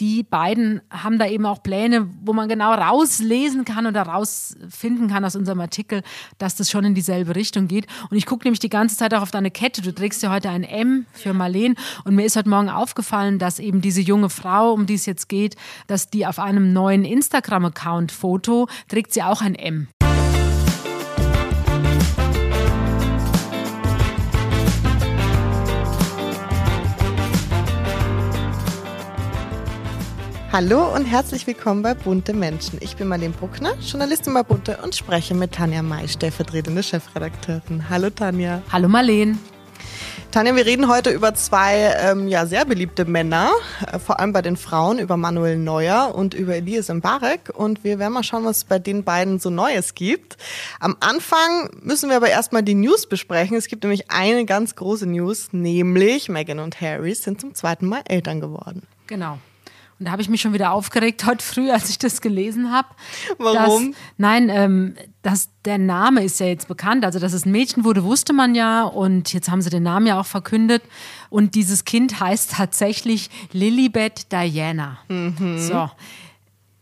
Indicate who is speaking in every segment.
Speaker 1: die beiden haben da eben auch Pläne, wo man genau rauslesen kann oder rausfinden kann aus unserem Artikel, dass das schon in dieselbe Richtung geht. Und ich gucke nämlich die ganze Zeit auch auf deine Kette. Du trägst ja heute ein M für Marleen. Und mir ist heute Morgen aufgefallen, dass eben diese junge Frau, um die es jetzt geht, dass die auf einem neuen Instagram-Account-Foto trägt sie auch ein M.
Speaker 2: Hallo und herzlich willkommen bei Bunte Menschen. Ich bin Marlene Bruckner, Journalistin bei Bunte und spreche mit Tanja May, stellvertretende Chefredakteurin. Hallo Tanja.
Speaker 1: Hallo Marlene.
Speaker 2: Tanja, wir reden heute über zwei ähm, ja, sehr beliebte Männer, äh, vor allem bei den Frauen, über Manuel Neuer und über Elias Mbarek. Und wir werden mal schauen, was es bei den beiden so Neues gibt. Am Anfang müssen wir aber erstmal die News besprechen. Es gibt nämlich eine ganz große News, nämlich Meghan und Harry sind zum zweiten Mal Eltern geworden.
Speaker 1: Genau. Und da habe ich mich schon wieder aufgeregt heute früh, als ich das gelesen habe.
Speaker 2: Warum?
Speaker 1: Dass, nein, ähm, dass der Name ist ja jetzt bekannt. Also, dass es ein Mädchen wurde, wusste man ja. Und jetzt haben sie den Namen ja auch verkündet. Und dieses Kind heißt tatsächlich Lilibet Diana. Mhm. So.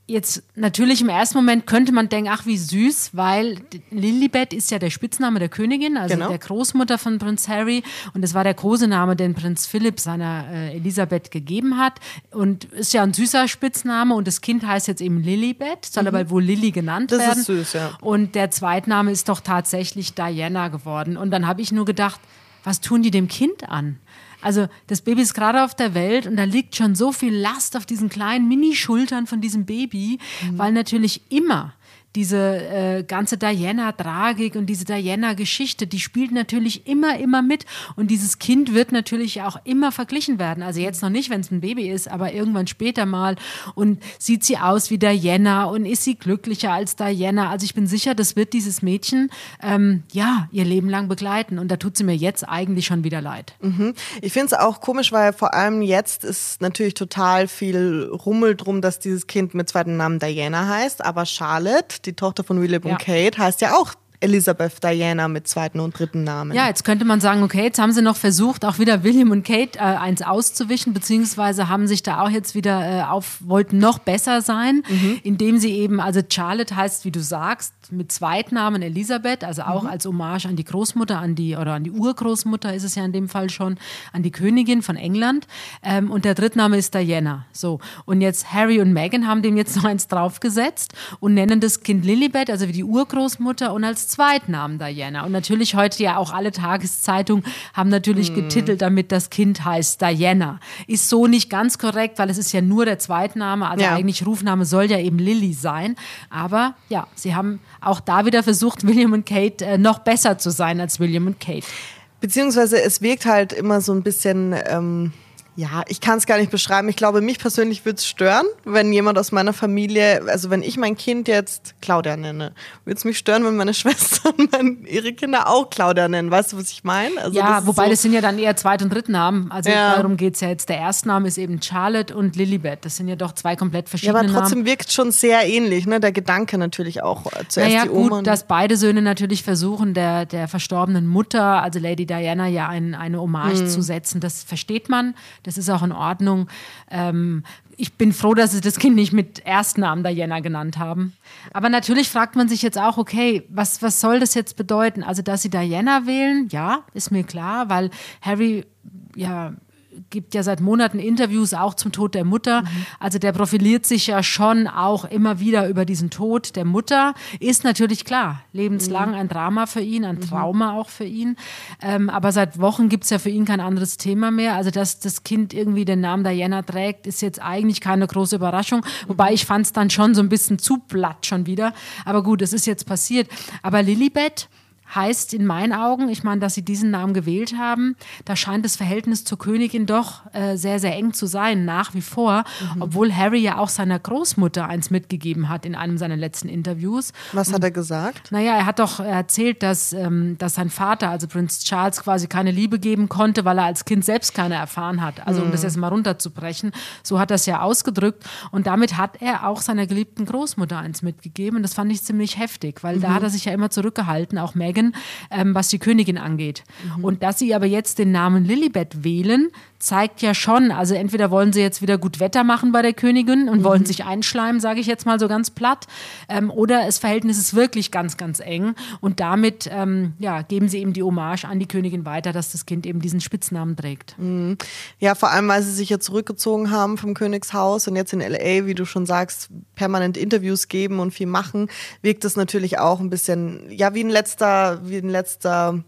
Speaker 1: Jetzt natürlich im ersten Moment könnte man denken, ach wie süß, weil Lilibet ist ja der Spitzname der Königin, also genau. der Großmutter von Prinz Harry und es war der Kosename, den Prinz Philipp seiner äh, Elisabeth gegeben hat und ist ja ein süßer Spitzname und das Kind heißt jetzt eben Lilibet, soll mhm. aber wohl Lilly genannt
Speaker 2: das
Speaker 1: werden.
Speaker 2: Ist süß, ja.
Speaker 1: Und der Zweitname ist doch tatsächlich Diana geworden und dann habe ich nur gedacht, was tun die dem Kind an? Also das Baby ist gerade auf der Welt und da liegt schon so viel Last auf diesen kleinen Mini-Schultern von diesem Baby, mhm. weil natürlich immer diese äh, ganze Diana-Tragik und diese Diana-Geschichte, die spielt natürlich immer, immer mit. Und dieses Kind wird natürlich auch immer verglichen werden. Also jetzt noch nicht, wenn es ein Baby ist, aber irgendwann später mal. Und sieht sie aus wie Diana und ist sie glücklicher als Diana? Also ich bin sicher, das wird dieses Mädchen ähm, ja ihr Leben lang begleiten. Und da tut sie mir jetzt eigentlich schon wieder leid.
Speaker 2: Mhm. Ich finde es auch komisch, weil vor allem jetzt ist natürlich total viel Rummel drum, dass dieses Kind mit zweiten Namen Diana heißt. Aber Charlotte, die Tochter von William ja. und Kate, heißt ja auch Elizabeth Diana mit zweiten und dritten Namen.
Speaker 1: Ja, jetzt könnte man sagen, okay, jetzt haben sie noch versucht, auch wieder William und Kate äh, eins auszuwischen, beziehungsweise haben sich da auch jetzt wieder äh, auf, wollten noch besser sein, mhm. indem sie eben, also Charlotte heißt, wie du sagst, mit Zweitnamen Elisabeth, also auch mhm. als Hommage an die Großmutter, an die oder an die Urgroßmutter ist es ja in dem Fall schon, an die Königin von England. Ähm, und der Drittname ist Diana. So. Und jetzt Harry und Meghan haben dem jetzt noch eins draufgesetzt und nennen das Kind Lilibet, also wie die Urgroßmutter, und als Zweitnamen Diana. Und natürlich heute ja auch alle Tageszeitungen haben natürlich mhm. getitelt, damit das Kind heißt Diana. Ist so nicht ganz korrekt, weil es ist ja nur der Zweitname, also ja. eigentlich Rufname soll ja eben Lilly sein. Aber ja, sie haben auch da wieder versucht, William und Kate äh, noch besser zu sein als William und Kate.
Speaker 2: Beziehungsweise es wirkt halt immer so ein bisschen. Ähm ja, ich kann es gar nicht beschreiben. Ich glaube, mich persönlich würde es stören, wenn jemand aus meiner Familie, also wenn ich mein Kind jetzt Claudia nenne, würde es mich stören, wenn meine Schwestern mein, ihre Kinder auch Claudia nennen. Weißt du, was ich meine?
Speaker 1: Also ja, wobei so das sind ja dann eher Zweit- und Drittnamen. Also ja. darum geht es ja jetzt. Der Erstname ist eben Charlotte und Lilibet. Das sind ja doch zwei komplett verschiedene Namen.
Speaker 2: Ja, aber trotzdem Namen. wirkt schon sehr ähnlich, ne? Der Gedanke natürlich auch. Äh, zuerst
Speaker 1: naja,
Speaker 2: die Oma.
Speaker 1: gut, dass beide Söhne natürlich versuchen, der, der verstorbenen Mutter, also Lady Diana, ja ein, eine Hommage mhm. zu setzen. Das versteht man. Das ist auch in Ordnung. Ähm, ich bin froh, dass sie das Kind nicht mit Erstnamen Diana genannt haben. Aber natürlich fragt man sich jetzt auch, okay, was, was soll das jetzt bedeuten? Also, dass sie Diana wählen, ja, ist mir klar, weil Harry ja gibt ja seit Monaten Interviews auch zum Tod der Mutter. Mhm. Also der profiliert sich ja schon auch immer wieder über diesen Tod der Mutter. Ist natürlich klar, lebenslang mhm. ein Drama für ihn, ein mhm. Trauma auch für ihn. Ähm, aber seit Wochen gibt es ja für ihn kein anderes Thema mehr. Also dass das Kind irgendwie den Namen Diana trägt, ist jetzt eigentlich keine große Überraschung. Wobei ich fand es dann schon so ein bisschen zu platt schon wieder. Aber gut, es ist jetzt passiert. Aber Lilibet, heißt in meinen Augen, ich meine, dass sie diesen Namen gewählt haben, da scheint das Verhältnis zur Königin doch äh, sehr, sehr eng zu sein, nach wie vor, mhm. obwohl Harry ja auch seiner Großmutter eins mitgegeben hat in einem seiner letzten Interviews.
Speaker 2: Was hat er gesagt?
Speaker 1: Naja, er hat doch erzählt, dass, ähm, dass sein Vater, also Prinz Charles, quasi keine Liebe geben konnte, weil er als Kind selbst keine erfahren hat. Also um das mhm. jetzt mal runterzubrechen, so hat er es ja ausgedrückt. Und damit hat er auch seiner geliebten Großmutter eins mitgegeben. Und das fand ich ziemlich heftig, weil mhm. da hat er sich ja immer zurückgehalten, auch Meg Megan, ähm, was die Königin angeht. Mhm. Und dass sie aber jetzt den Namen Lilibet wählen, zeigt ja schon, also entweder wollen sie jetzt wieder gut Wetter machen bei der Königin und mhm. wollen sich einschleimen, sage ich jetzt mal so ganz platt, ähm, oder das Verhältnis ist wirklich ganz, ganz eng und damit ähm, ja, geben sie eben die Hommage an die Königin weiter, dass das Kind eben diesen Spitznamen trägt.
Speaker 2: Mhm. Ja, vor allem, weil sie sich ja zurückgezogen haben vom Königshaus und jetzt in L.A., wie du schon sagst, permanent Interviews geben und viel machen, wirkt es natürlich auch ein bisschen, ja, wie ein letzter, wie ein letzter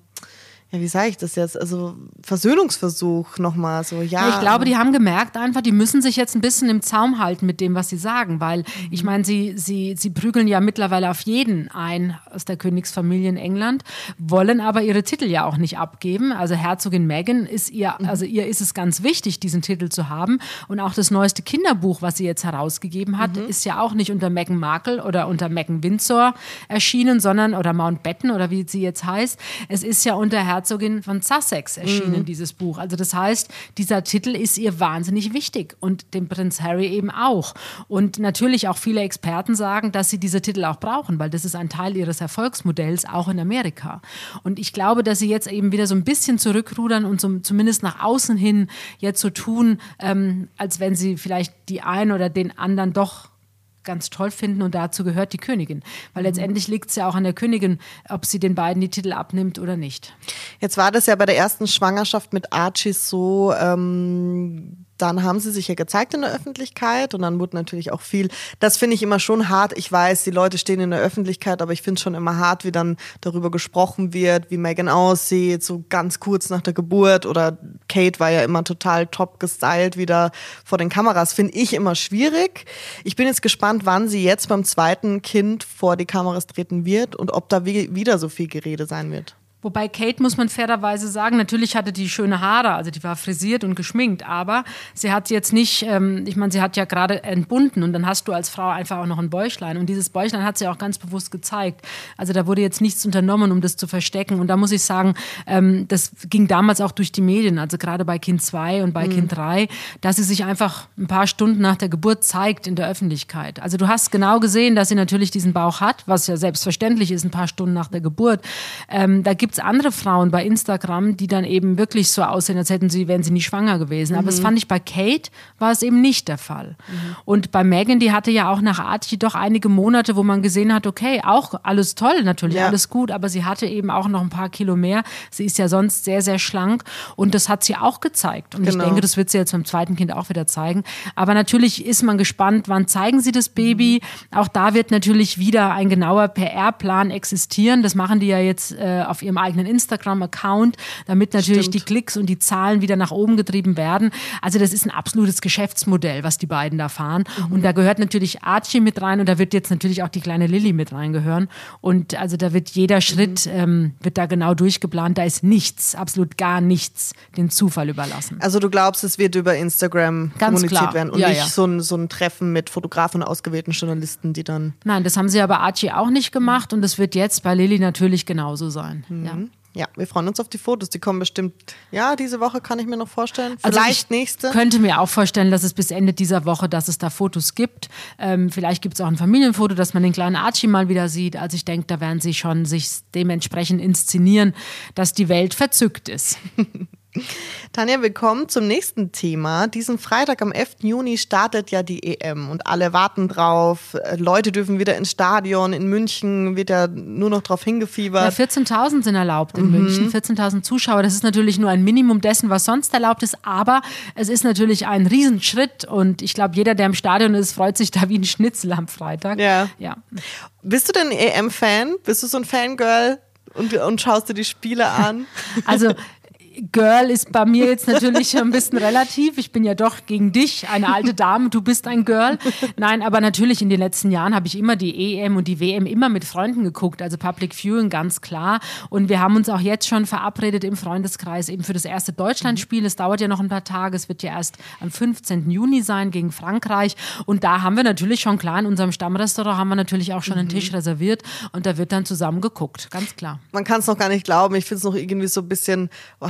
Speaker 2: ja, wie sage ich das jetzt? Also Versöhnungsversuch nochmal so, ja.
Speaker 1: Ich glaube, die haben gemerkt einfach, die müssen sich jetzt ein bisschen im Zaum halten mit dem, was sie sagen, weil ich meine, sie, sie, sie prügeln ja mittlerweile auf jeden ein aus der Königsfamilie in England, wollen aber ihre Titel ja auch nicht abgeben. Also Herzogin Meghan ist ihr, also ihr ist es ganz wichtig, diesen Titel zu haben. Und auch das neueste Kinderbuch, was sie jetzt herausgegeben hat, mhm. ist ja auch nicht unter Meghan Markle oder unter Meghan Windsor erschienen, sondern oder Mountbatten oder wie sie jetzt heißt. Es ist ja unter Herzogin Herzogin von Sussex erschienen, mhm. dieses Buch. Also das heißt, dieser Titel ist ihr wahnsinnig wichtig und dem Prinz Harry eben auch. Und natürlich auch viele Experten sagen, dass sie diese Titel auch brauchen, weil das ist ein Teil ihres Erfolgsmodells, auch in Amerika. Und ich glaube, dass sie jetzt eben wieder so ein bisschen zurückrudern und so, zumindest nach außen hin jetzt so tun, ähm, als wenn sie vielleicht die einen oder den anderen doch ganz toll finden und dazu gehört die Königin. Weil mhm. letztendlich liegt es ja auch an der Königin, ob sie den beiden die Titel abnimmt oder nicht.
Speaker 2: Jetzt war das ja bei der ersten Schwangerschaft mit Archie so, ähm, dann haben sie sich ja gezeigt in der Öffentlichkeit und dann wurde natürlich auch viel, das finde ich immer schon hart. Ich weiß, die Leute stehen in der Öffentlichkeit, aber ich finde es schon immer hart, wie dann darüber gesprochen wird, wie Megan aussieht, so ganz kurz nach der Geburt oder Kate war ja immer total top gestylt wieder vor den Kameras. Finde ich immer schwierig. Ich bin jetzt gespannt, wann sie jetzt beim zweiten Kind vor die Kameras treten wird und ob da wieder so viel Gerede sein wird.
Speaker 1: Wobei Kate, muss man fairerweise sagen, natürlich hatte die schöne Haare, also die war frisiert und geschminkt, aber sie hat jetzt nicht, ähm, ich meine, sie hat ja gerade entbunden und dann hast du als Frau einfach auch noch ein Bäuchlein und dieses Bäuchlein hat sie auch ganz bewusst gezeigt. Also da wurde jetzt nichts unternommen, um das zu verstecken und da muss ich sagen, ähm, das ging damals auch durch die Medien, also gerade bei Kind 2 und bei mhm. Kind 3, dass sie sich einfach ein paar Stunden nach der Geburt zeigt in der Öffentlichkeit. Also du hast genau gesehen, dass sie natürlich diesen Bauch hat, was ja selbstverständlich ist, ein paar Stunden nach der Geburt. Ähm, da gibt es andere Frauen bei Instagram, die dann eben wirklich so aussehen, als hätten sie, wären sie nie schwanger gewesen. Aber mhm. das fand ich bei Kate war es eben nicht der Fall. Mhm. Und bei Megan, die hatte ja auch nach Archie doch einige Monate, wo man gesehen hat, okay, auch alles toll, natürlich ja. alles gut, aber sie hatte eben auch noch ein paar Kilo mehr. Sie ist ja sonst sehr, sehr schlank und das hat sie auch gezeigt. Und genau. ich denke, das wird sie jetzt beim zweiten Kind auch wieder zeigen. Aber natürlich ist man gespannt, wann zeigen sie das Baby. Mhm. Auch da wird natürlich wieder ein genauer PR-Plan existieren. Das machen die ja jetzt äh, auf ihrem eigenen Instagram-Account, damit natürlich Stimmt. die Klicks und die Zahlen wieder nach oben getrieben werden. Also das ist ein absolutes Geschäftsmodell, was die beiden da fahren. Mhm. Und da gehört natürlich Archie mit rein und da wird jetzt natürlich auch die kleine Lilly mit reingehören. Und also da wird jeder Schritt, mhm. ähm, wird da genau durchgeplant. Da ist nichts, absolut gar nichts den Zufall überlassen.
Speaker 2: Also du glaubst, es wird über Instagram Ganz kommuniziert klar. werden und ja, nicht ja. So, ein, so ein Treffen mit Fotografen und ausgewählten Journalisten, die dann...
Speaker 1: Nein, das haben sie aber Archie auch nicht gemacht und das wird jetzt bei Lilly natürlich genauso sein. Mhm. Ja.
Speaker 2: Ja, wir freuen uns auf die Fotos. Die kommen bestimmt, ja, diese Woche kann ich mir noch vorstellen. Also vielleicht
Speaker 1: also
Speaker 2: nächste.
Speaker 1: könnte mir auch vorstellen, dass es bis Ende dieser Woche, dass es da Fotos gibt. Ähm, vielleicht gibt es auch ein Familienfoto, dass man den kleinen Archie mal wieder sieht. Also ich denke, da werden sie schon sich dementsprechend inszenieren, dass die Welt verzückt ist.
Speaker 2: Tanja, willkommen zum nächsten Thema. Diesen Freitag am 11. Juni startet ja die EM und alle warten drauf. Leute dürfen wieder ins Stadion. In München wird ja nur noch drauf hingefiebert.
Speaker 1: Ja, 14.000 sind erlaubt in mhm. München. 14.000 Zuschauer. Das ist natürlich nur ein Minimum dessen, was sonst erlaubt ist. Aber es ist natürlich ein Riesenschritt und ich glaube, jeder, der im Stadion ist, freut sich da wie ein Schnitzel am Freitag.
Speaker 2: Ja. ja. Bist du denn EM-Fan? Bist du so ein Fangirl? Und, und schaust dir die Spiele an?
Speaker 1: Also Girl ist bei mir jetzt natürlich ein bisschen relativ. Ich bin ja doch gegen dich, eine alte Dame, du bist ein Girl. Nein, aber natürlich in den letzten Jahren habe ich immer die EM und die WM immer mit Freunden geguckt, also Public Viewing ganz klar. Und wir haben uns auch jetzt schon verabredet im Freundeskreis eben für das erste Deutschlandspiel. Es dauert ja noch ein paar Tage, es wird ja erst am 15. Juni sein gegen Frankreich. Und da haben wir natürlich schon klar in unserem Stammrestaurant haben wir natürlich auch schon einen Tisch reserviert und da wird dann zusammen geguckt, ganz klar.
Speaker 2: Man kann es noch gar nicht glauben. Ich finde es noch irgendwie so ein bisschen, oh,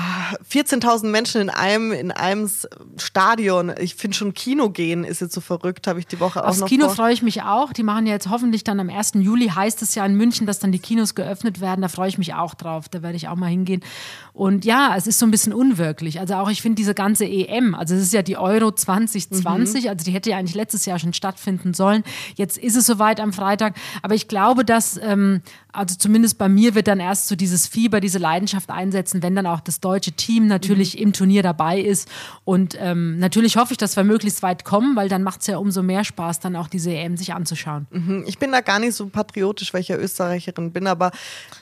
Speaker 2: 14.000 Menschen in einem, in einem Stadion. Ich finde schon Kino gehen ist jetzt so verrückt, habe ich die Woche auch
Speaker 1: Aufs
Speaker 2: noch
Speaker 1: Kino freue ich mich auch. Die machen ja jetzt hoffentlich dann am 1. Juli, heißt es ja in München, dass dann die Kinos geöffnet werden. Da freue ich mich auch drauf. Da werde ich auch mal hingehen. Und ja, es ist so ein bisschen unwirklich. Also auch ich finde diese ganze EM, also es ist ja die Euro 2020, mhm. also die hätte ja eigentlich letztes Jahr schon stattfinden sollen. Jetzt ist es soweit am Freitag. Aber ich glaube, dass, ähm, also zumindest bei mir wird dann erst so dieses Fieber, diese Leidenschaft einsetzen, wenn dann auch das deutsche Team natürlich mhm. im Turnier dabei ist. Und ähm, natürlich hoffe ich, dass wir möglichst weit kommen, weil dann macht es ja umso mehr Spaß, dann auch diese EM sich anzuschauen.
Speaker 2: Mhm. Ich bin da gar nicht so patriotisch, weil ich ja Österreicherin bin, aber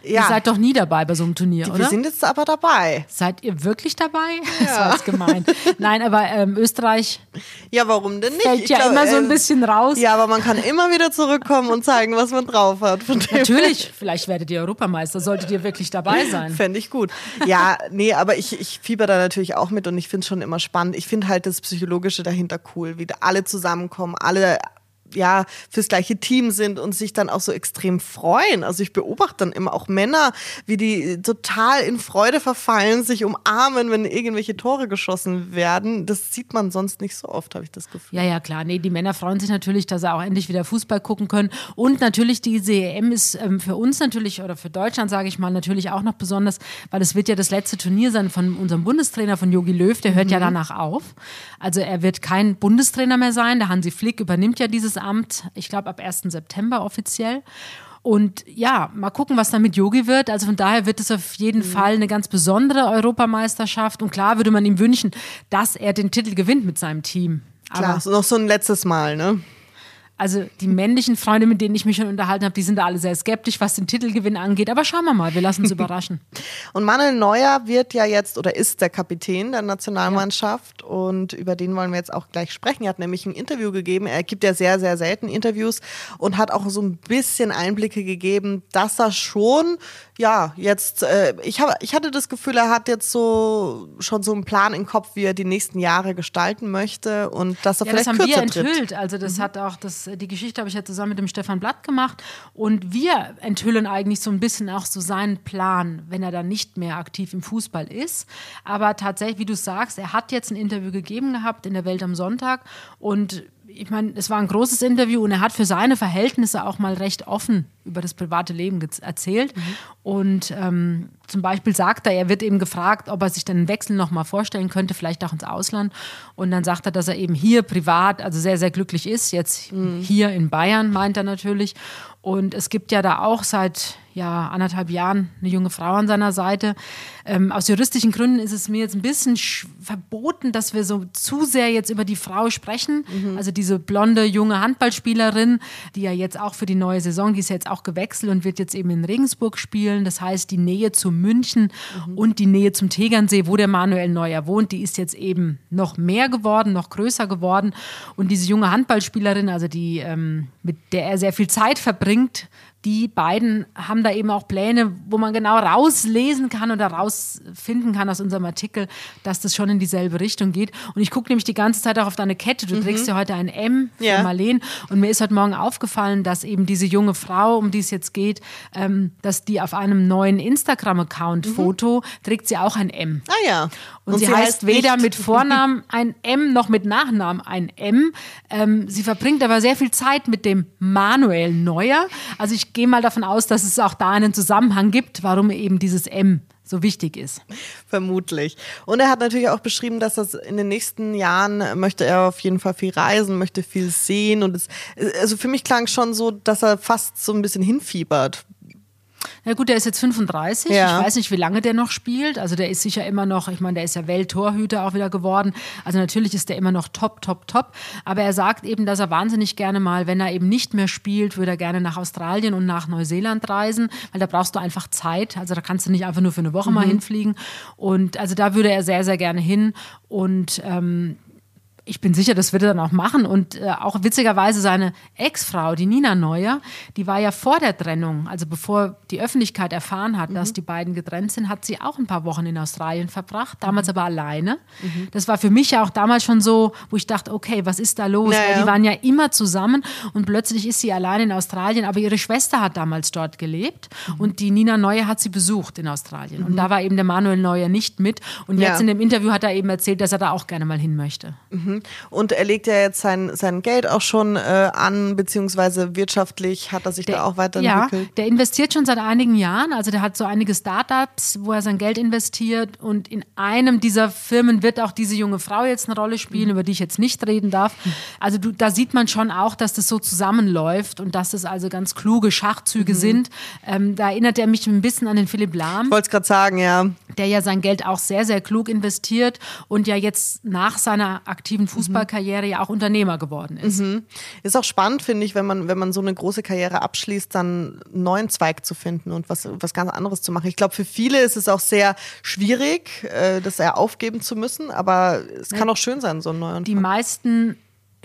Speaker 1: ja. Ihr seid doch nie dabei bei so einem Turnier, oder?
Speaker 2: Wir sind jetzt aber dabei.
Speaker 1: Seid ihr wirklich dabei? Ja. Das war jetzt gemein. Nein, aber ähm, Österreich.
Speaker 2: Ja, warum denn nicht?
Speaker 1: Fällt ich ja glaub, immer so ein äh, bisschen raus.
Speaker 2: Ja, aber man kann immer wieder zurückkommen und zeigen, was man drauf hat.
Speaker 1: Natürlich, vielleicht werdet ihr Europameister, solltet ihr wirklich dabei sein.
Speaker 2: Fände ich gut. Ja, nee, aber ich, ich fieber da natürlich auch mit und ich finde es schon immer spannend. Ich finde halt das Psychologische dahinter cool, wie alle zusammenkommen, alle ja fürs gleiche Team sind und sich dann auch so extrem freuen. Also ich beobachte dann immer auch Männer, wie die total in Freude verfallen, sich umarmen, wenn irgendwelche Tore geschossen werden. Das sieht man sonst nicht so oft, habe ich das Gefühl.
Speaker 1: Ja, ja, klar. Nee, die Männer freuen sich natürlich, dass sie auch endlich wieder Fußball gucken können. Und natürlich die EM ist ähm, für uns natürlich oder für Deutschland, sage ich mal, natürlich auch noch besonders, weil es wird ja das letzte Turnier sein von unserem Bundestrainer, von Jogi Löw. Der hört mhm. ja danach auf. Also er wird kein Bundestrainer mehr sein. Der Hansi Flick übernimmt ja dieses Amt, ich glaube, ab 1. September offiziell. Und ja, mal gucken, was dann mit Yogi wird. Also von daher wird es auf jeden mhm. Fall eine ganz besondere Europameisterschaft. Und klar würde man ihm wünschen, dass er den Titel gewinnt mit seinem Team.
Speaker 2: Klar, Aber noch so ein letztes Mal, ne?
Speaker 1: Also die männlichen Freunde, mit denen ich mich schon unterhalten habe, die sind da alle sehr skeptisch, was den Titelgewinn angeht. Aber schauen wir mal, wir lassen uns überraschen.
Speaker 2: Und Manuel Neuer wird ja jetzt oder ist der Kapitän der Nationalmannschaft ja. und über den wollen wir jetzt auch gleich sprechen. Er hat nämlich ein Interview gegeben. Er gibt ja sehr, sehr selten Interviews und hat auch so ein bisschen Einblicke gegeben, dass er schon ja, jetzt, äh, ich, hab, ich hatte das Gefühl, er hat jetzt so schon so einen Plan im Kopf, wie er die nächsten Jahre gestalten möchte und dass er ja, vielleicht
Speaker 1: das haben
Speaker 2: wir
Speaker 1: enthüllt. Also das mhm. hat auch, das, die Geschichte habe ich ja zusammen mit dem Stefan Blatt gemacht und wir enthüllen eigentlich so ein bisschen auch so seinen Plan, wenn er dann nicht mehr aktiv im Fußball ist. Aber tatsächlich, wie du sagst, er hat jetzt ein Interview gegeben gehabt in der Welt am Sonntag und ich meine, es war ein großes Interview und er hat für seine Verhältnisse auch mal recht offen über das private Leben erzählt. Mhm. Und ähm, zum Beispiel sagt er, er wird eben gefragt, ob er sich den Wechsel noch mal vorstellen könnte, vielleicht auch ins Ausland. Und dann sagt er, dass er eben hier privat, also sehr, sehr glücklich ist. Jetzt mhm. hier in Bayern, meint er natürlich. Und es gibt ja da auch seit ja, anderthalb Jahren eine junge Frau an seiner Seite. Ähm, aus juristischen Gründen ist es mir jetzt ein bisschen verboten, dass wir so zu sehr jetzt über die Frau sprechen. Mhm. Also diese blonde junge Handballspielerin, die ja jetzt auch für die neue Saison, die ist jetzt auch gewechselt und wird jetzt eben in Regensburg spielen. Das heißt, die Nähe zu München mhm. und die Nähe zum Tegernsee, wo der Manuel Neuer wohnt, die ist jetzt eben noch mehr geworden, noch größer geworden. Und diese junge Handballspielerin, also die, ähm, mit der er sehr viel Zeit verbringt, die beiden haben da eben auch Pläne, wo man genau rauslesen kann oder rausfinden kann aus unserem Artikel, dass das schon in dieselbe Richtung geht. Und ich gucke nämlich die ganze Zeit auch auf deine Kette. Du mhm. trägst ja heute ein M für ja. Marleen. Und mir ist heute Morgen aufgefallen, dass eben diese junge Frau, um die es jetzt geht, ähm, dass die auf einem neuen Instagram-Account-Foto mhm. trägt sie auch ein M.
Speaker 2: Ah ja.
Speaker 1: Und, Und sie, sie, heißt, heißt weder mit Vornamen ein M noch mit Nachnamen ein M. Ähm, sie verbringt aber sehr viel Zeit mit dem Manuel Neuer. Also ich gehe mal davon aus, dass es auch da einen Zusammenhang gibt, warum eben dieses M so wichtig ist.
Speaker 2: Vermutlich. Und er hat natürlich auch beschrieben, dass das in den nächsten Jahren möchte er auf jeden Fall viel reisen, möchte viel sehen. Und es, also für mich klang schon so, dass er fast so ein bisschen hinfiebert
Speaker 1: na gut, der ist jetzt 35. Ja. Ich weiß nicht, wie lange der noch spielt. Also der ist sicher immer noch, ich meine, der ist ja Welttorhüter auch wieder geworden. Also natürlich ist der immer noch top, top, top. Aber er sagt eben, dass er wahnsinnig gerne mal, wenn er eben nicht mehr spielt, würde er gerne nach Australien und nach Neuseeland reisen, weil da brauchst du einfach Zeit. Also da kannst du nicht einfach nur für eine Woche mhm. mal hinfliegen. Und also da würde er sehr, sehr gerne hin. Und ähm, ich bin sicher, das wird er dann auch machen. Und äh, auch witzigerweise seine Ex-Frau, die Nina Neuer, die war ja vor der Trennung, also bevor die Öffentlichkeit erfahren hat, mhm. dass die beiden getrennt sind, hat sie auch ein paar Wochen in Australien verbracht, damals mhm. aber alleine. Mhm. Das war für mich ja auch damals schon so, wo ich dachte, okay, was ist da los? Naja. Weil die waren ja immer zusammen und plötzlich ist sie allein in Australien, aber ihre Schwester hat damals dort gelebt mhm. und die Nina Neuer hat sie besucht in Australien. Und mhm. da war eben der Manuel Neuer nicht mit. Und jetzt ja. in dem Interview hat er eben erzählt, dass er da auch gerne mal hin möchte.
Speaker 2: Mhm. Und er legt ja jetzt sein, sein Geld auch schon äh, an, beziehungsweise wirtschaftlich hat er sich der, da auch weiterentwickelt.
Speaker 1: Ja, der investiert schon seit einigen Jahren. Also der hat so einige Startups, wo er sein Geld investiert. Und in einem dieser Firmen wird auch diese junge Frau jetzt eine Rolle spielen, mhm. über die ich jetzt nicht reden darf. Also du, da sieht man schon auch, dass das so zusammenläuft und dass das also ganz kluge Schachzüge mhm. sind. Ähm, da erinnert er mich ein bisschen an den Philipp Lahm.
Speaker 2: Ich wollte es gerade sagen, ja.
Speaker 1: Der ja sein Geld auch sehr, sehr klug investiert und ja jetzt nach seiner aktiven aktiven Fußballkarriere ja auch Unternehmer geworden ist. Mhm.
Speaker 2: Ist auch spannend, finde ich, wenn man, wenn man so eine große Karriere abschließt, dann einen neuen Zweig zu finden und was, was ganz anderes zu machen. Ich glaube, für viele ist es auch sehr schwierig, äh, das eher aufgeben zu müssen, aber es kann auch schön sein, so einen neuen.
Speaker 1: Die meisten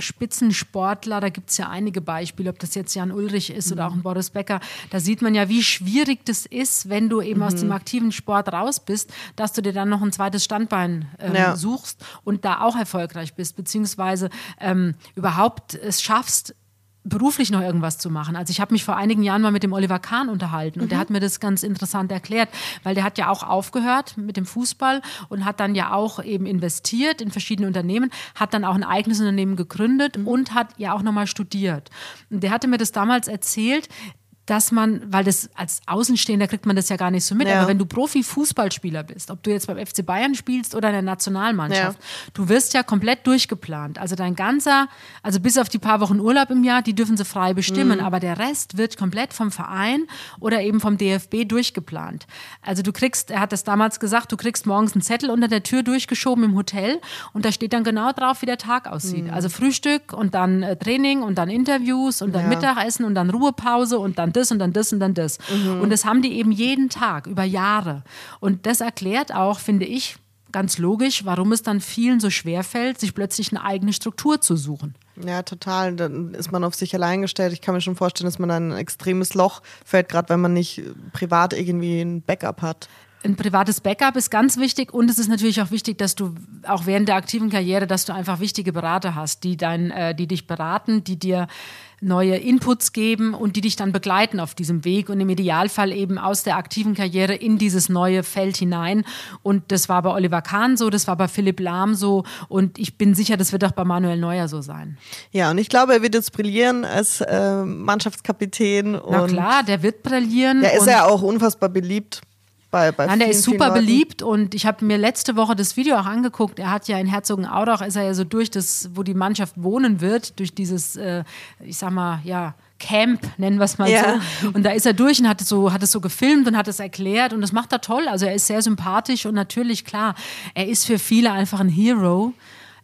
Speaker 1: Spitzensportler, da gibt es ja einige Beispiele, ob das jetzt Jan Ulrich ist mhm. oder auch ein Boris Becker, da sieht man ja, wie schwierig das ist, wenn du eben mhm. aus dem aktiven Sport raus bist, dass du dir dann noch ein zweites Standbein ähm, ja. suchst und da auch erfolgreich bist, beziehungsweise ähm, überhaupt es schaffst, beruflich noch irgendwas zu machen. Also ich habe mich vor einigen Jahren mal mit dem Oliver Kahn unterhalten und mhm. der hat mir das ganz interessant erklärt, weil der hat ja auch aufgehört mit dem Fußball und hat dann ja auch eben investiert in verschiedene Unternehmen, hat dann auch ein eigenes Unternehmen gegründet mhm. und hat ja auch nochmal studiert. Und der hatte mir das damals erzählt, dass man, weil das als Außenstehender kriegt man das ja gar nicht so mit, ja. aber wenn du Profi-Fußballspieler bist, ob du jetzt beim FC Bayern spielst oder in der Nationalmannschaft, ja. du wirst ja komplett durchgeplant. Also dein ganzer, also bis auf die paar Wochen Urlaub im Jahr, die dürfen sie frei bestimmen, mhm. aber der Rest wird komplett vom Verein oder eben vom DFB durchgeplant. Also du kriegst, er hat das damals gesagt, du kriegst morgens einen Zettel unter der Tür durchgeschoben im Hotel und da steht dann genau drauf, wie der Tag aussieht. Mhm. Also Frühstück und dann äh, Training und dann Interviews und dann ja. Mittagessen und dann Ruhepause und dann das und dann das und dann das. Mhm. Und das haben die eben jeden Tag über Jahre. Und das erklärt auch, finde ich, ganz logisch, warum es dann vielen so schwer fällt, sich plötzlich eine eigene Struktur zu suchen.
Speaker 2: Ja, total. Dann ist man auf sich allein gestellt. Ich kann mir schon vorstellen, dass man dann ein extremes Loch fällt, gerade wenn man nicht privat irgendwie ein Backup hat.
Speaker 1: Ein privates Backup ist ganz wichtig und es ist natürlich auch wichtig, dass du auch während der aktiven Karriere, dass du einfach wichtige Berater hast, die dein, äh, die dich beraten, die dir neue Inputs geben und die dich dann begleiten auf diesem Weg und im Idealfall eben aus der aktiven Karriere in dieses neue Feld hinein. Und das war bei Oliver Kahn so, das war bei Philipp Lahm so und ich bin sicher, das wird auch bei Manuel Neuer so sein.
Speaker 2: Ja, und ich glaube, er wird jetzt brillieren als äh, Mannschaftskapitän.
Speaker 1: Na klar, der wird brillieren.
Speaker 2: Der ist ja auch unfassbar beliebt bei, bei
Speaker 1: Nein, der ist super beliebt und ich habe mir letzte Woche das Video auch angeguckt. Er hat ja in Herzogenaurach, ist er ja so durch das, wo die Mannschaft wohnen wird, durch dieses, äh, ich sag mal, ja, Camp, nennen wir es mal ja. so. Und da ist er durch und hat es, so, hat es so gefilmt und hat es erklärt und das macht er toll. Also er ist sehr sympathisch und natürlich, klar, er ist für viele einfach ein Hero.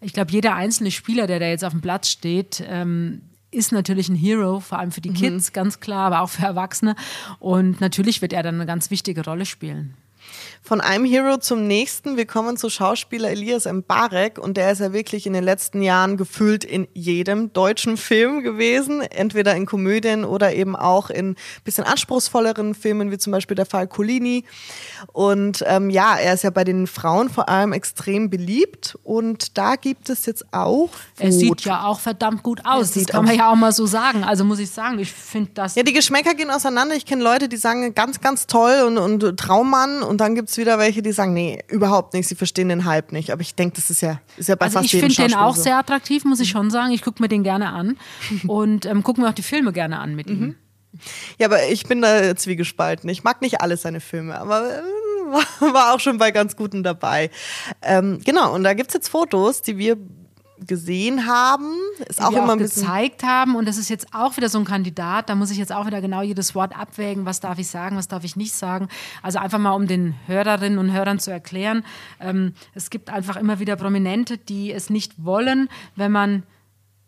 Speaker 1: Ich glaube, jeder einzelne Spieler, der da jetzt auf dem Platz steht, ähm, ist natürlich ein Hero, vor allem für die mhm. Kids, ganz klar, aber auch für Erwachsene. Und natürlich wird er dann eine ganz wichtige Rolle spielen.
Speaker 2: Von einem Hero zum nächsten. Wir kommen zu Schauspieler Elias Mbarek und der ist ja wirklich in den letzten Jahren gefühlt in jedem deutschen Film gewesen, entweder in Komödien oder eben auch in bisschen anspruchsvolleren Filmen, wie zum Beispiel der Fall Colini. Und ähm, ja, er ist ja bei den Frauen vor allem extrem beliebt und da gibt es jetzt auch.
Speaker 1: Er sieht ja auch verdammt gut aus. Das kann man ja auch mal so sagen. Also muss ich sagen, ich finde das.
Speaker 2: Ja, die Geschmäcker gehen auseinander. Ich kenne Leute, die sagen ganz, ganz toll und, und Traummann und dann gibt es wieder welche, die sagen, nee, überhaupt nicht, sie verstehen den Hype nicht. Aber ich denke, das ist ja, ist ja bei also fast
Speaker 1: ich finde den auch so. sehr attraktiv, muss ich schon sagen. Ich gucke mir den gerne an und ähm, gucke mir auch die Filme gerne an mit ihm. Mhm.
Speaker 2: Ja, aber ich bin da zwiegespalten. Ich mag nicht alle seine Filme, aber äh, war auch schon bei ganz guten dabei. Ähm, genau, und da gibt es jetzt Fotos, die wir gesehen haben,
Speaker 1: ist auch immer auch ein bisschen gezeigt haben. Und das ist jetzt auch wieder so ein Kandidat, da muss ich jetzt auch wieder genau jedes Wort abwägen, was darf ich sagen, was darf ich nicht sagen. Also einfach mal um den Hörerinnen und Hörern zu erklären, ähm, es gibt einfach immer wieder Prominente, die es nicht wollen, wenn man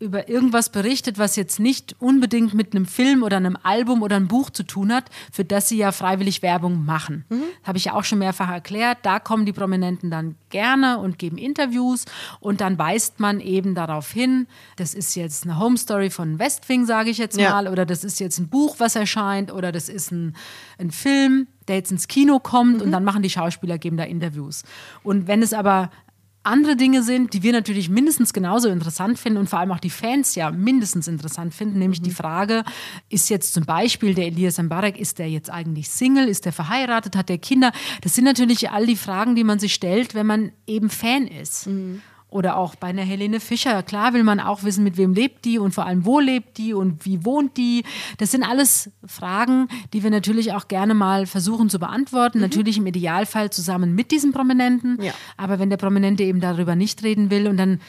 Speaker 1: über irgendwas berichtet, was jetzt nicht unbedingt mit einem Film oder einem Album oder einem Buch zu tun hat, für das sie ja freiwillig Werbung machen. Mhm. Habe ich ja auch schon mehrfach erklärt. Da kommen die Prominenten dann gerne und geben Interviews und dann weist man eben darauf hin, das ist jetzt eine Home Story von Westwing, sage ich jetzt ja. mal, oder das ist jetzt ein Buch, was erscheint, oder das ist ein, ein Film der jetzt ins Kino kommt mhm. und dann machen die Schauspieler, geben da Interviews. Und wenn es aber andere Dinge sind, die wir natürlich mindestens genauso interessant finden und vor allem auch die Fans ja mindestens interessant finden, nämlich mhm. die Frage, ist jetzt zum Beispiel der Elias Mbarek, ist der jetzt eigentlich Single, ist der verheiratet, hat der Kinder? Das sind natürlich all die Fragen, die man sich stellt, wenn man eben Fan ist. Mhm. Oder auch bei einer Helene Fischer. Klar will man auch wissen, mit wem lebt die und vor allem wo lebt die und wie wohnt die. Das sind alles Fragen, die wir natürlich auch gerne mal versuchen zu beantworten. Mhm. Natürlich im Idealfall zusammen mit diesem Prominenten. Ja. Aber wenn der Prominente eben darüber nicht reden will und dann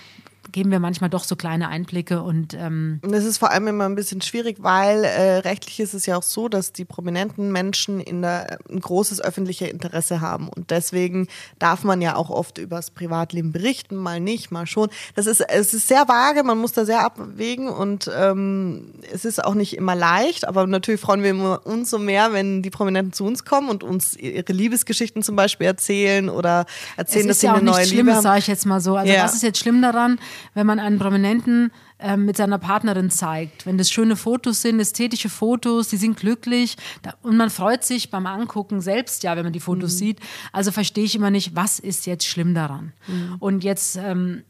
Speaker 1: geben wir manchmal doch so kleine Einblicke und ähm
Speaker 2: das ist vor allem immer ein bisschen schwierig, weil äh, rechtlich ist es ja auch so, dass die prominenten Menschen in der, ein großes öffentliches Interesse haben und deswegen darf man ja auch oft über das Privatleben berichten, mal nicht, mal schon. Das ist es ist sehr vage, man muss da sehr abwägen und ähm, es ist auch nicht immer leicht, aber natürlich freuen wir uns so mehr, wenn die Prominenten zu uns kommen und uns ihre Liebesgeschichten zum Beispiel erzählen oder erzählen, dass sie
Speaker 1: ja
Speaker 2: eine neue
Speaker 1: Liebe
Speaker 2: haben.
Speaker 1: sage ich jetzt mal so. Also ja. was ist jetzt schlimm daran? Wenn man einen Prominenten äh, mit seiner Partnerin zeigt. Wenn das schöne Fotos sind, ästhetische Fotos, die sind glücklich da, und man freut sich beim Angucken selbst ja, wenn man die Fotos mhm. sieht. Also verstehe ich immer nicht, was ist jetzt schlimm daran? Mhm. Und jetzt ähm,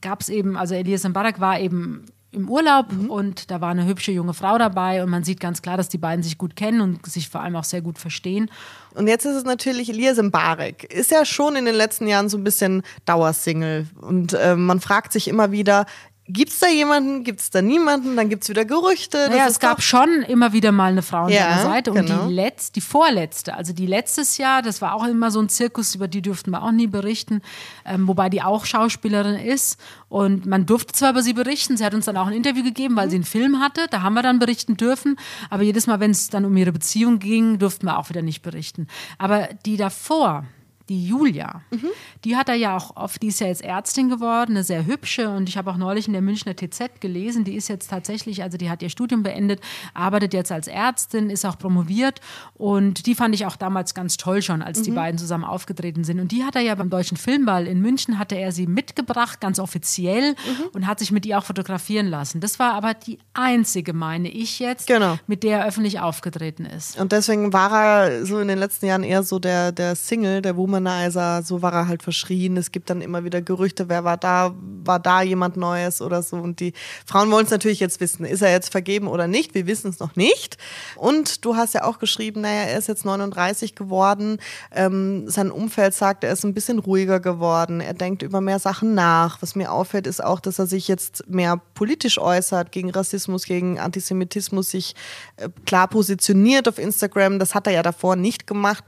Speaker 1: gab es eben, also Elias Mbarak war eben im Urlaub mhm. und da war eine hübsche junge Frau dabei und man sieht ganz klar, dass die beiden sich gut kennen und sich vor allem auch sehr gut verstehen.
Speaker 2: Und jetzt ist es natürlich Elias Mbarek. Ist ja schon in den letzten Jahren so ein bisschen Dauersingle und äh, man fragt sich immer wieder, Gibt es da jemanden, gibt es da niemanden, dann gibt es wieder Gerüchte.
Speaker 1: Ja, es gab schon immer wieder mal eine Frau an ja, seiner Seite. Und genau. die, Letz-, die vorletzte, also die letztes Jahr, das war auch immer so ein Zirkus, über die dürften wir auch nie berichten, ähm, wobei die auch Schauspielerin ist. Und man durfte zwar über sie berichten, sie hat uns dann auch ein Interview gegeben, weil sie einen Film hatte, da haben wir dann berichten dürfen. Aber jedes Mal, wenn es dann um ihre Beziehung ging, durften wir auch wieder nicht berichten. Aber die davor, die Julia, mhm. die hat er ja auch oft, die ist ja jetzt Ärztin geworden, eine sehr hübsche und ich habe auch neulich in der Münchner TZ gelesen, die ist jetzt tatsächlich, also die hat ihr Studium beendet, arbeitet jetzt als Ärztin, ist auch promoviert und die fand ich auch damals ganz toll schon, als mhm. die beiden zusammen aufgetreten sind und die hat er ja beim Deutschen Filmball in München, hatte er sie mitgebracht, ganz offiziell mhm. und hat sich mit ihr auch fotografieren lassen. Das war aber die einzige, meine ich jetzt, genau. mit der er öffentlich aufgetreten ist.
Speaker 2: Und deswegen war er so in den letzten Jahren eher so der, der Single, der Woman Womanizer, so war er halt verschrien. Es gibt dann immer wieder Gerüchte, wer war da, war da jemand Neues oder so. Und die Frauen wollen es natürlich jetzt wissen, ist er jetzt vergeben oder nicht? Wir wissen es noch nicht. Und du hast ja auch geschrieben, naja, er ist jetzt 39 geworden. Ähm, sein Umfeld sagt, er ist ein bisschen ruhiger geworden. Er denkt über mehr Sachen nach. Was mir auffällt, ist auch, dass er sich jetzt mehr politisch äußert gegen Rassismus, gegen Antisemitismus, sich äh, klar positioniert auf Instagram. Das hat er ja davor nicht gemacht.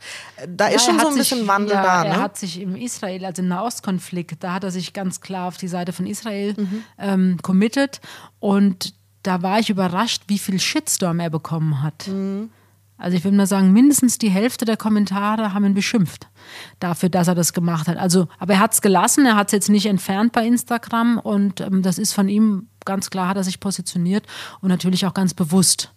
Speaker 2: Da ja, ist schon so ein bisschen Wandel
Speaker 1: ja,
Speaker 2: da.
Speaker 1: Ne? Er hat sich im Israel, also im Nahostkonflikt, da hat er sich ganz klar auf die Seite von Israel mhm. ähm, committed. Und da war ich überrascht, wie viel Shitstorm er bekommen hat. Mhm. Also ich würde mal sagen, mindestens die Hälfte der Kommentare haben ihn beschimpft dafür, dass er das gemacht hat. Also, aber er hat es gelassen, er hat es jetzt nicht entfernt bei Instagram und ähm, das ist von ihm ganz klar, hat er sich positioniert und natürlich auch ganz bewusst.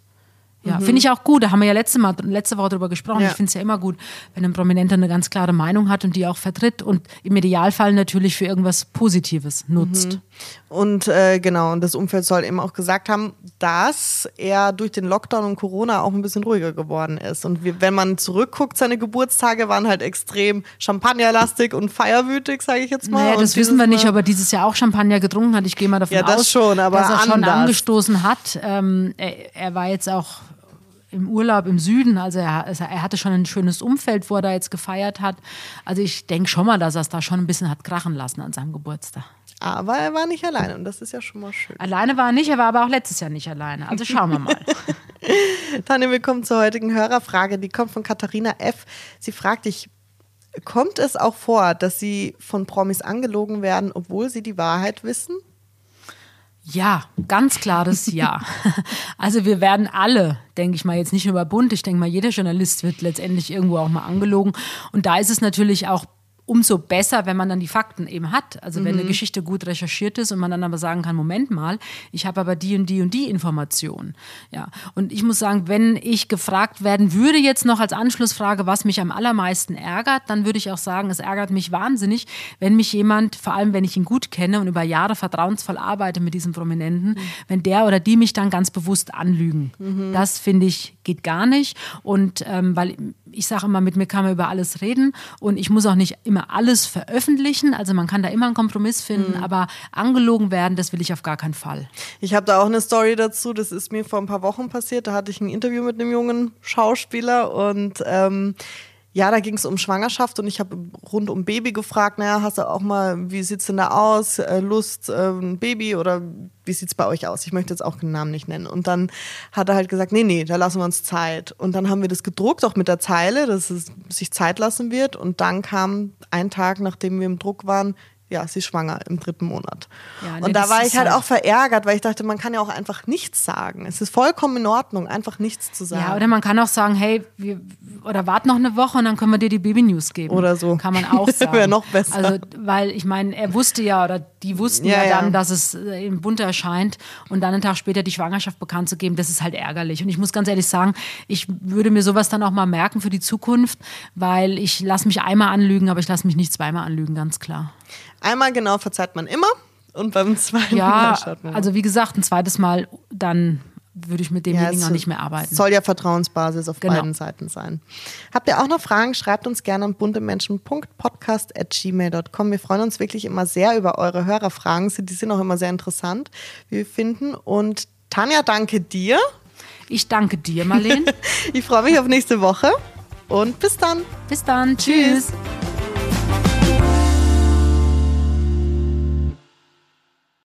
Speaker 1: Ja, mhm. finde ich auch gut. Da haben wir ja letzte, Mal, letzte Woche drüber gesprochen. Ja. Ich finde es ja immer gut, wenn ein Prominenter eine ganz klare Meinung hat und die auch vertritt und im Idealfall natürlich für irgendwas Positives nutzt. Mhm.
Speaker 2: Und äh, genau, und das Umfeld soll eben auch gesagt haben, dass er durch den Lockdown und Corona auch ein bisschen ruhiger geworden ist. Und wie, wenn man zurückguckt, seine Geburtstage waren halt extrem champagnerlastig und feierwütig, sage ich jetzt mal.
Speaker 1: Naja, das wissen wir nicht, ob er dieses Jahr auch Champagner getrunken hat. Ich gehe mal davon
Speaker 2: ja, das
Speaker 1: aus,
Speaker 2: schon, aber
Speaker 1: dass er
Speaker 2: anders.
Speaker 1: schon angestoßen hat. Ähm, er, er war jetzt auch im Urlaub im Süden. Also er, also er, hatte schon ein schönes Umfeld, wo er da jetzt gefeiert hat. Also ich denke schon mal, dass er es da schon ein bisschen hat krachen lassen an seinem Geburtstag.
Speaker 2: Aber er war nicht alleine und das ist ja schon mal schön.
Speaker 1: Alleine war er nicht, er war aber auch letztes Jahr nicht alleine. Also schauen wir mal.
Speaker 2: Tanja, wir kommen zur heutigen Hörerfrage. Die kommt von Katharina F. Sie fragt dich, kommt es auch vor, dass sie von Promis angelogen werden, obwohl sie die Wahrheit wissen?
Speaker 1: Ja, ganz klares Ja. Also wir werden alle, denke ich mal, jetzt nicht nur bei Bund, ich denke mal, jeder Journalist wird letztendlich irgendwo auch mal angelogen. Und da ist es natürlich auch umso besser, wenn man dann die Fakten eben hat. Also wenn
Speaker 2: Mhm.
Speaker 1: eine Geschichte gut recherchiert ist und man dann aber sagen kann, Moment mal, ich habe aber die und die und die Information. Ja. Und ich muss sagen, wenn ich gefragt werden würde jetzt noch als Anschlussfrage, was mich am allermeisten ärgert, dann würde ich auch sagen, es ärgert mich wahnsinnig, wenn mich jemand, vor allem wenn ich ihn gut kenne und über Jahre vertrauensvoll arbeite mit diesem Prominenten, wenn der oder die mich dann ganz bewusst anlügen. Das finde ich geht gar nicht. Und ähm, weil ich sage immer, mit mir kann man über alles reden und ich muss auch nicht immer alles veröffentlichen. Also man kann da immer einen Kompromiss finden, aber angelogen werden, das will ich auf gar keinen Fall.
Speaker 2: Ich habe da auch eine Story dazu. Das ist mir vor ein paar Wochen passiert. Da hatte ich ein Interview mit einem jungen Schauspieler und ähm, ja, da ging es um Schwangerschaft und ich habe rund um Baby gefragt, naja, hast du auch mal, wie sieht's denn da aus? Äh, Lust, äh, ein Baby oder wie sieht's bei euch aus? Ich möchte jetzt auch den Namen nicht nennen. Und dann hat er halt gesagt, nee, nee, da lassen wir uns Zeit. Und dann haben wir das gedruckt, auch mit der Zeile, dass es sich Zeit lassen wird. Und dann kam ein Tag, nachdem wir im Druck waren, ja, sie ist schwanger im dritten Monat.
Speaker 1: Ja, nee,
Speaker 2: und da war ich halt
Speaker 1: halt-
Speaker 2: auch verärgert, weil ich dachte, man kann ja auch einfach nichts sagen. Es ist vollkommen in Ordnung, einfach nichts zu sagen.
Speaker 1: Ja, oder man kann auch sagen, hey, wir, oder wart noch eine Woche und dann können wir dir die Baby-News geben.
Speaker 2: Oder so.
Speaker 1: Kann man auch sagen.
Speaker 2: Wäre noch besser.
Speaker 1: Also, weil ich meine, er wusste ja, oder die wussten
Speaker 2: Ja,
Speaker 1: ja,
Speaker 2: ja.
Speaker 1: dann, dass es äh, im Bund erscheint und dann einen Tag später die Schwangerschaft bekannt zu geben, das ist halt ärgerlich. Und ich muss ganz ehrlich sagen, ich würde mir sowas dann auch mal merken für die Zukunft, weil ich lasse mich einmal anlügen, aber ich lasse mich nicht zweimal anlügen, ganz klar.
Speaker 2: Einmal genau verzeiht man immer und beim zweiten Mal
Speaker 1: Ja,
Speaker 2: schaut man.
Speaker 1: also wie gesagt, ein zweites Mal, dann würde ich mit demjenigen
Speaker 2: es
Speaker 1: auch nicht mehr arbeiten.
Speaker 2: Soll ja Vertrauensbasis auf
Speaker 1: Genau.
Speaker 2: beiden Seiten sein. Habt ihr auch noch Fragen? Schreibt uns gerne an buntemenschen.podcast.gmail.com. Wir freuen uns wirklich immer sehr über eure Hörerfragen. Die sind auch immer sehr interessant, wie wir finden. Und Tanja, danke dir.
Speaker 1: Ich danke dir, Marlene.
Speaker 2: Ich freue mich auf nächste Woche und bis dann.
Speaker 1: Bis dann. Tschüss.
Speaker 2: Tschüss.